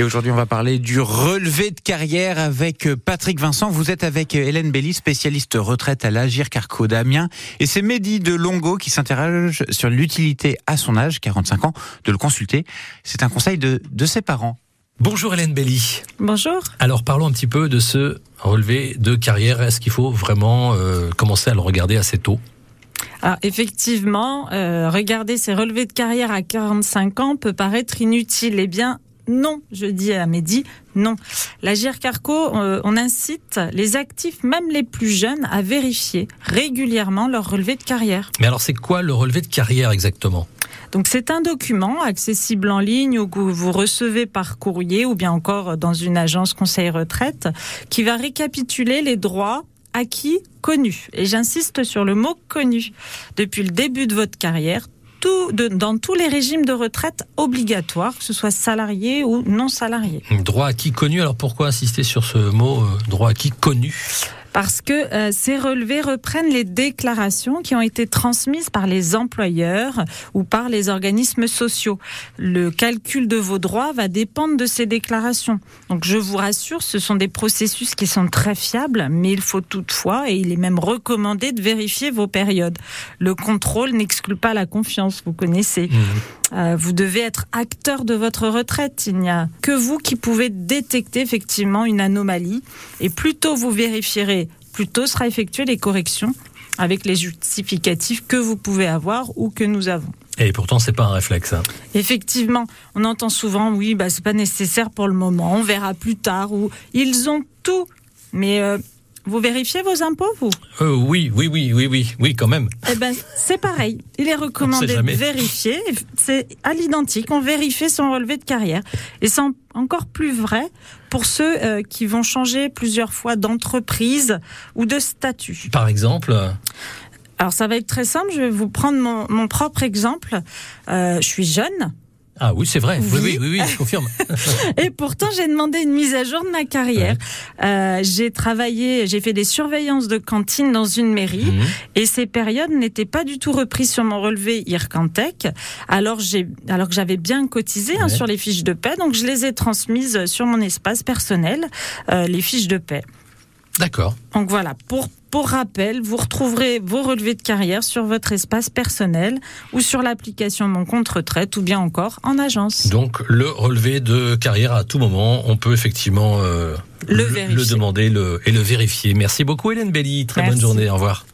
Et aujourd'hui, on va parler du relevé de carrière avec euh, Patrick Vincent. Vous êtes avec euh, Hélène Belly, spécialiste retraite à l'Agir Carco d'Amiens. Et c'est Mehdi de Longo qui s'interroge sur l'utilité à son âge, 45 ans, de le consulter. C'est un conseil de, de ses parents. Bonjour Hélène Belly. Bonjour. Alors parlons un petit peu de ce relevé de carrière. Est-ce qu'il faut vraiment euh, commencer à le regarder assez tôt? Alors effectivement, euh, regarder ces relevés de carrière à 45 ans peut paraître inutile. Eh bien, non, je dis à Mehdi, non. La GIRCARCO, euh, on incite les actifs, même les plus jeunes, à vérifier régulièrement leur relevé de carrière. Mais alors c'est quoi le relevé de carrière exactement? Donc c'est un document accessible en ligne ou que vous recevez par courrier ou bien encore dans une agence conseil retraite qui va récapituler les droits acquis connus. Et j'insiste sur le mot connu. Depuis le début de votre carrière, dans tous les régimes de retraite obligatoires, que ce soit salarié ou non salarié. Droit acquis connu, alors pourquoi insister sur ce mot euh, droit acquis connu? Parce que euh, ces relevés reprennent les déclarations qui ont été transmises par les employeurs ou par les organismes sociaux. Le calcul de vos droits va dépendre de ces déclarations. Donc je vous rassure, ce sont des processus qui sont très fiables, mais il faut toutefois, et il est même recommandé de vérifier vos périodes. Le contrôle n'exclut pas la confiance, vous connaissez. Mmh. Euh, vous devez être acteur de votre retraite. Il n'y a que vous qui pouvez détecter effectivement une anomalie. Et plus tôt vous vérifierez plus tôt sera effectuées les corrections avec les justificatifs que vous pouvez avoir ou que nous avons. Et pourtant, c'est pas un réflexe. Hein. Effectivement, on entend souvent, oui, bah, c'est pas nécessaire pour le moment, on verra plus tard, ou ils ont tout. Mais euh, vous vérifiez vos impôts, vous? Euh, Oui, oui, oui, oui, oui, oui, quand même. Eh ben, c'est pareil. Il est recommandé de vérifier. C'est à l'identique. On vérifie son relevé de carrière. Et c'est encore plus vrai pour ceux euh, qui vont changer plusieurs fois d'entreprise ou de statut. Par exemple alors ça va être très simple, je vais vous prendre mon, propre exemple. Euh, je suis jeune, ah oui, c'est vrai. Oui, oui, oui, je confirme. et pourtant, j'ai demandé une mise à jour de ma carrière. Euh, j'ai travaillé, j'ai fait des surveillances de cantine dans une mairie mhm. et ces périodes n'étaient pas du tout reprises sur mon relevé IRCANTEC. Alors j'ai, alors que j'avais bien cotisé hein, sur les fiches de paix, donc je les ai transmises sur mon espace personnel, euh, les fiches de paix. D'accord. Donc voilà, pour pour rappel, vous retrouverez vos relevés de carrière sur votre espace personnel ou sur l'application Mon compte retraite ou bien encore en agence. Donc le relevé de carrière à tout moment, on peut effectivement euh, le, demander le, et le vérifier. Merci beaucoup Hélène Belly, très bonne journée, au revoir.